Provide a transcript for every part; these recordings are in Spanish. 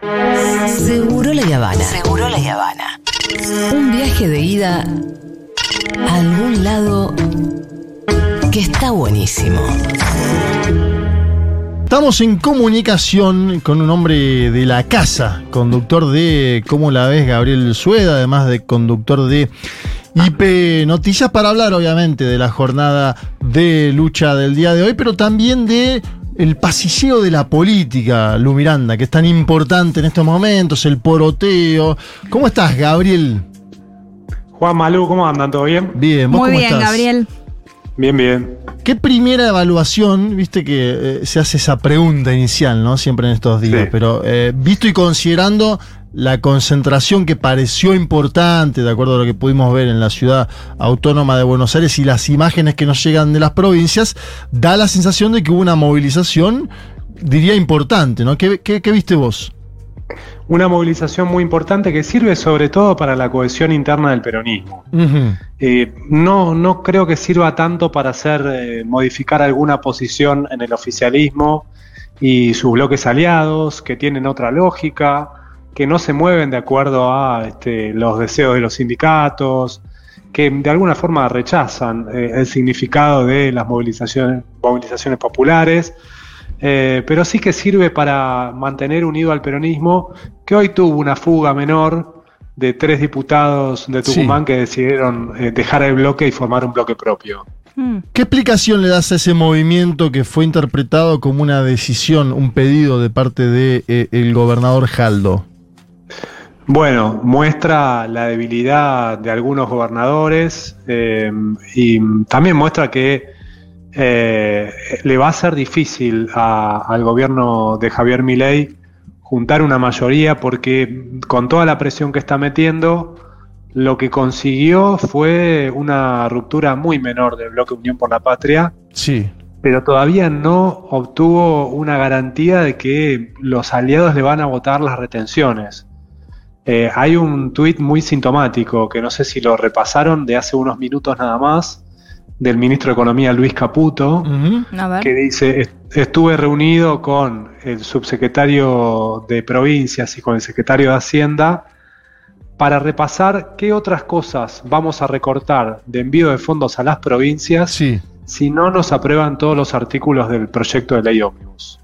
Seguro la Habana. Seguro la Habana. Un viaje de ida a algún lado que está buenísimo. Estamos en comunicación con un hombre de la casa, conductor de ¿Cómo la ves? Gabriel Sueda, además de conductor de IP Noticias, para hablar obviamente de la jornada de lucha del día de hoy, pero también de el pasilleo de la política, Lu Miranda, que es tan importante en estos momentos, el poroteo. ¿Cómo estás, Gabriel? Juan Malú, ¿cómo andan? ¿Todo bien? Bien, ¿vos Muy cómo bien, estás? Gabriel. Bien, bien. ¿Qué primera evaluación, viste que eh, se hace esa pregunta inicial, ¿no? Siempre en estos días, Sí. pero eh, visto y considerando la concentración que pareció importante, de acuerdo a lo que pudimos ver en la ciudad autónoma de Buenos Aires y las imágenes que nos llegan de las provincias, da la sensación de que hubo una movilización, diría, importante, ¿no? ¿Qué, qué- qué viste vos? Una movilización muy importante que sirve sobre todo para la cohesión interna del peronismo. Eh, no, no creo que sirva tanto para hacer eh, modificar alguna posición en el oficialismo y sus bloques aliados, que tienen otra lógica, que no se mueven de acuerdo a este, los deseos de los sindicatos, que de alguna forma rechazan eh, el significado de las movilizaciones, movilizaciones populares. Eh, pero sí que sirve para mantener unido al peronismo, que hoy tuvo una fuga menor de tres diputados de Sí. Tucumán que decidieron eh, dejar el bloque y formar un bloque propio. Mm. ¿Qué explicación le das a ese movimiento que fue interpretado como una decisión, un pedido de parte del gobernador Jaldo? Bueno, muestra la debilidad de algunos gobernadores eh, y también muestra que eh, le va a ser difícil a- al gobierno de Javier Milei juntar una mayoría porque con toda la presión que está metiendo, lo que consiguió fue una ruptura muy menor del bloque Unión por la Patria, Sí. pero todavía no obtuvo una garantía de que los aliados le van a votar las retenciones. Eh, hay un tuit muy sintomático, que no sé si lo repasaron, de hace unos minutos nada más, del ministro de Economía Luis Caputo, que dice, "Est- estuve reunido con el subsecretario de Provincias y con el secretario de Hacienda para repasar qué otras cosas vamos a recortar de envío de fondos a las provincias Sí. si no nos aprueban todos los artículos del proyecto de ley ómnibus.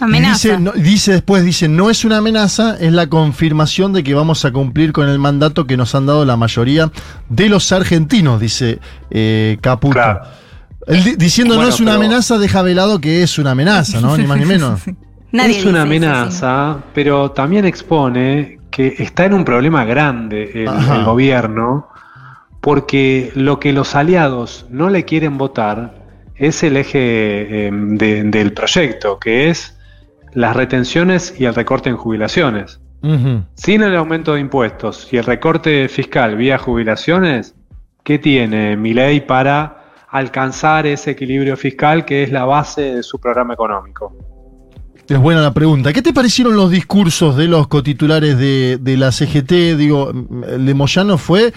Amenaza. Dice, no- dice después, dice, no es una amenaza, es la confirmación de que vamos a cumplir con el mandato que nos han dado la mayoría de los argentinos, dice eh, Caputo. Claro. Diciendo no es una pero- amenaza, deja velado que es una amenaza, ¿no? Ni más ni menos. Nadie es una eso, amenaza, pero también expone que está en un problema grande el, gobierno, porque lo que los aliados no le quieren votar es el eje eh, de- del proyecto, que es las retenciones y el recorte en jubilaciones. Sin el aumento de impuestos y el recorte fiscal vía jubilaciones, ¿qué tiene Milei para alcanzar ese equilibrio fiscal que es la base de su programa económico? Es buena la pregunta. ¿Qué te parecieron los discursos de los cotitulares de, de la CGT? Digo, el de Moyano fue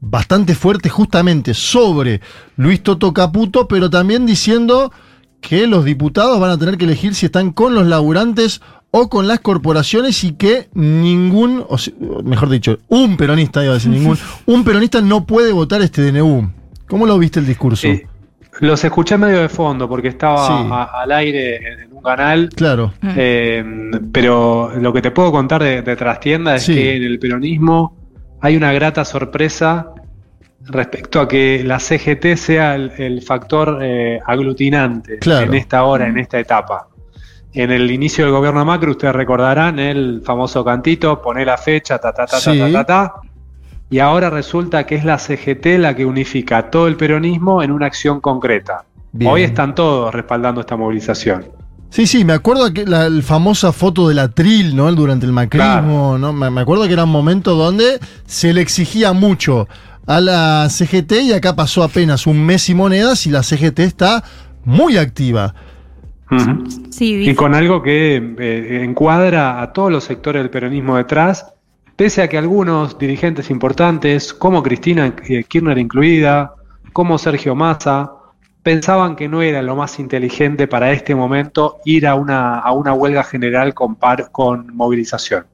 bastante fuerte justamente sobre Luis Toto Caputo, pero también diciendo que los diputados van a tener que elegir si están con los laburantes o con las corporaciones y que ningún, o mejor dicho, un peronista, iba a decir ningún, un peronista no puede votar este DNU. ¿Cómo lo viste el discurso? Eh, los escuché medio de fondo porque estaba Sí. a- al aire en, un canal. Claro. Eh, pero lo que te puedo contar de, de trastienda es Sí. que en el peronismo hay una grata sorpresa respecto a que la CGT sea el, el factor eh, aglutinante Claro. en esta hora, en esta etapa. En el inicio del gobierno Macri, ustedes recordarán el famoso cantito, poné la fecha, ta ta ta Sí. ta ta ta, ta. Y ahora resulta que es la CGT la que unifica todo el peronismo en una acción concreta. Bien. Hoy están todos respaldando esta movilización. Sí, sí, me acuerdo que la famosa foto del atril, ¿no? Durante el macrismo, ¿no? Me, me acuerdo que era un momento donde se le exigía mucho a la CGT y acá pasó apenas un mes y monedas y la CGT está muy activa. Sí, Y con algo que eh, encuadra a todos los sectores del peronismo detrás, pese a que algunos dirigentes importantes, como Cristina eh, Kirchner incluida, como Sergio Massa, pensaban que no era lo más inteligente para este momento ir a una, a una huelga general con, con movilización.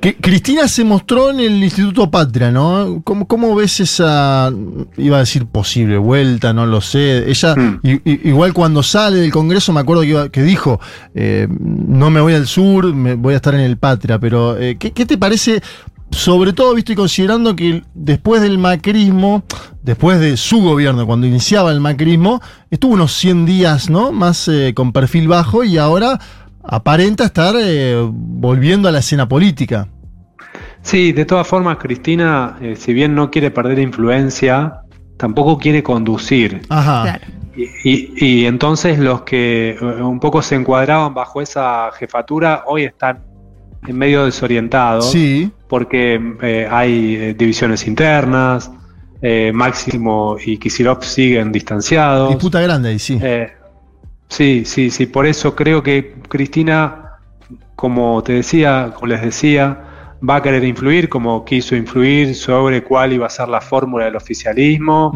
Que, Cristina se mostró en el Instituto Patria, ¿no? ¿Cómo, ¿Cómo, ves esa, iba a decir posible vuelta, no lo sé? Ella, mm. igual cuando sale del Congreso, me acuerdo que, que dijo, eh, no me voy al sur, me voy a estar en el Patria, pero eh, ¿qué, ¿qué, te parece sobre todo visto y considerando que después del macrismo, después de su gobierno, cuando iniciaba el macrismo, estuvo unos 100 días ¿no? más eh, con perfil bajo y ahora aparenta estar eh, volviendo a la escena política. Sí, de todas formas, Cristina, eh, si bien no quiere perder influencia, tampoco quiere conducir. Ajá. Y, y entonces los que un poco se encuadraban bajo esa jefatura hoy están en medio desorientados. Sí porque eh, hay eh, divisiones internas, eh, Máximo y Kisilov siguen distanciados. Disputa grande ahí, sí. Sí, sí, sí, por eso creo que Cristina, como te decía, como les decía, va a querer influir, como quiso influir sobre cuál iba a ser la fórmula del oficialismo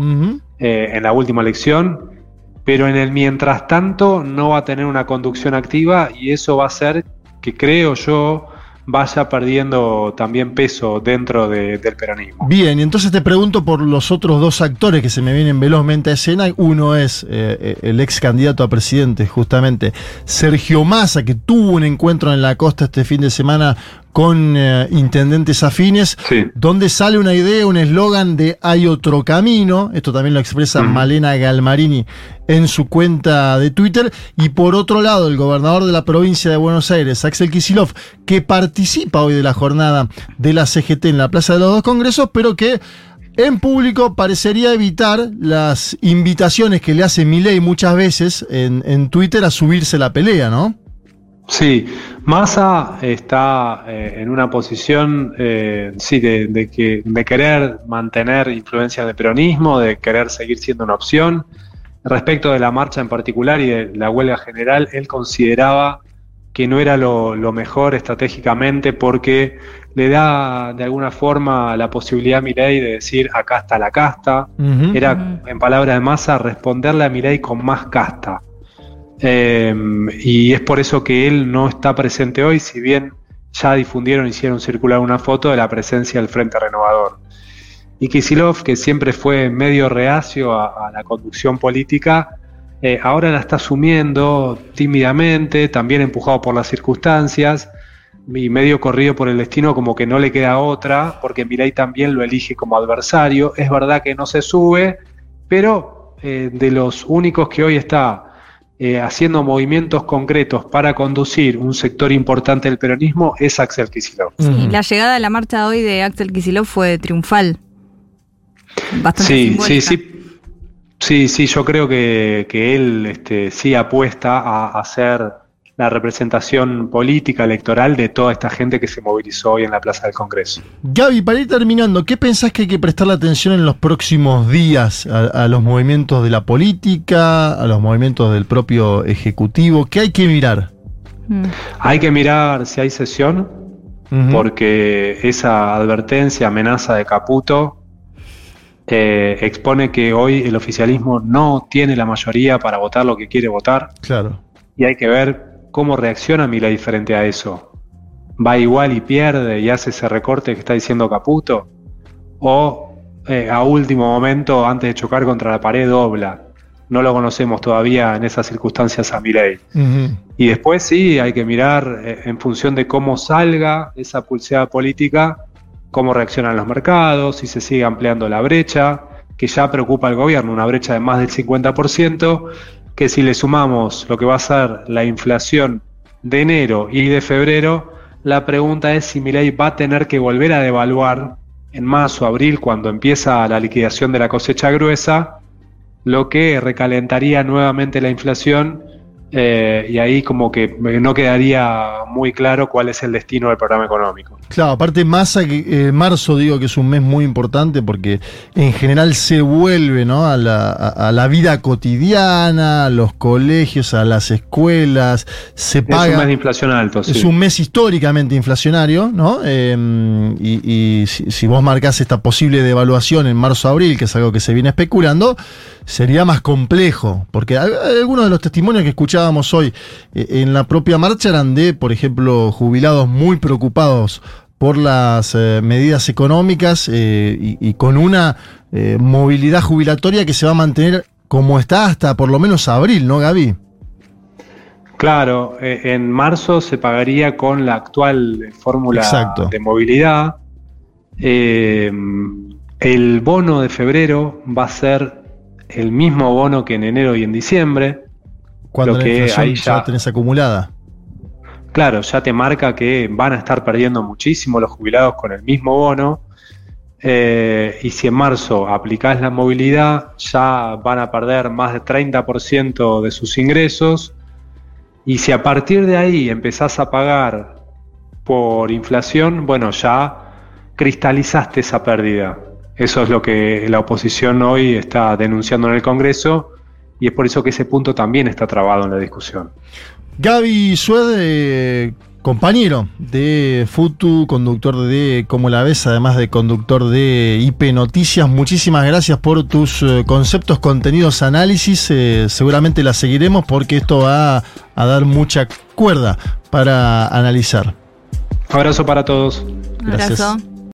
en la última elección, pero en el mientras tanto no va a tener una conducción activa y eso va a hacer que creo yo vaya perdiendo también peso dentro del peronismo. Bien, entonces te pregunto por los otros dos actores que se me vienen velozmente a escena. Uno es eh, eh, el ex candidato a presidente, justamente, Sergio Massa, que tuvo un encuentro en la costa este fin de semana con eh, intendentes afines, donde sale una idea, un eslogan de hay otro camino, esto también lo expresa Malena Galmarini en su cuenta de Twitter, y por otro lado el gobernador de la provincia de Buenos Aires, Axel Kisilov, que participa hoy de la jornada de la CGT en la Plaza de los Dos Congresos, pero que en público parecería evitar las invitaciones que le hace Milei muchas veces en, en Twitter a subirse la pelea, ¿no? Sí, Massa está eh, en una posición, eh, sí, de, que, de querer mantener influencia del peronismo, de querer seguir siendo una opción. Respecto de la marcha en particular y de la huelga general, él consideraba que no era lo, mejor estratégicamente porque le da de alguna forma la posibilidad a Milei de decir acá está la casta. Era, en palabras de Massa, responderle a Milei con más casta. Em, y es por eso que él no está presente hoy, si bien ya difundieron, hicieron circular una foto de la presencia del Frente Renovador. Y Kisilov, que siempre fue medio reacio a, la conducción política, eh, ahora la está asumiendo tímidamente, también empujado por las circunstancias y medio corrido por el destino como que no le queda otra, porque Mirai también lo elige como adversario. Es verdad que no se sube, pero eh, de los únicos que hoy está eh, haciendo movimientos concretos para conducir un sector importante del peronismo es Axel Kicillof. Sí, la llegada a la marcha de hoy de Axel Kicillof fue triunfal. Bastante sí, sí, sí. Sí, sí, yo creo que, él este, sí apuesta a hacer la representación política electoral de toda esta gente que se movilizó hoy en la Plaza del Congreso. Gaby, para ir terminando, ¿qué pensás que hay que prestarle atención en los próximos días a, los movimientos de la política, a los movimientos del propio Ejecutivo? ¿Qué hay que mirar? Mm. Hay que mirar si hay sesión, porque esa advertencia, amenaza de Caputo, eh, expone que hoy el oficialismo no tiene la mayoría para votar lo que quiere votar. Claro. Y hay que ver cómo reacciona Milei frente a eso. ¿Va igual y pierde y hace ese recorte que está diciendo Caputo? ¿O eh, a último momento, antes de chocar contra la pared, dobla? No lo conocemos todavía en esas circunstancias a Milei. Y después sí, hay que mirar eh, en función de cómo salga esa pulseada política, cómo reaccionan los mercados, si se sigue ampliando la brecha, que ya preocupa al gobierno, una brecha de más del 50%, que si le sumamos lo que va a ser la inflación de enero y de febrero, la pregunta es si Milei va a tener que volver a devaluar en marzo abril, cuando empieza la liquidación de la cosecha gruesa, lo que recalentaría nuevamente la inflación eh, y ahí como que no quedaría muy claro cuál es el destino del programa económico. Claro, aparte masa eh, marzo digo que es un mes muy importante porque en general se vuelve ¿no? a, la, a, la vida cotidiana, a los colegios, a las escuelas, se paga... Es un mes de inflación alto, sí. Es un mes históricamente inflacionario, ¿no? Em, y, si, si, vos marcás esta posible devaluación en marzo-abril, que es algo que se viene especulando, sería más complejo, porque algunos de los testimonios que escuchábamos hoy eh, en la propia marcha eran de, por ejemplo, jubilados muy preocupados por las eh, medidas económicas eh, y, con una movilidad jubilatoria que se va a mantener como está hasta por lo menos abril, ¿no, Gaby? Claro, en marzo se pagaría con la actual fórmula de movilidad. el bono de febrero va a ser el mismo bono que en enero y en diciembre. Cuando que ahí ya, tenés acumulada. Claro, ya te marca que van a estar perdiendo muchísimo los jubilados con el mismo bono. Eh, y si en marzo aplicás la movilidad, ya van a perder más de 30% de sus ingresos. Y si a partir de ahí empezás a pagar por inflación, bueno, ya cristalizaste esa pérdida. Eso es lo que la oposición hoy está denunciando en el Congreso y es por eso que ese punto también está trabado en la discusión. Gaby Suede, compañero de FUTU, conductor de Como la ves, además de conductor de IP Noticias, muchísimas gracias por tus eh, conceptos, contenidos, análisis. Eh, seguramente la seguiremos porque esto va a dar mucha cuerda para analizar. Abrazo para todos. Gracias. Abrazo.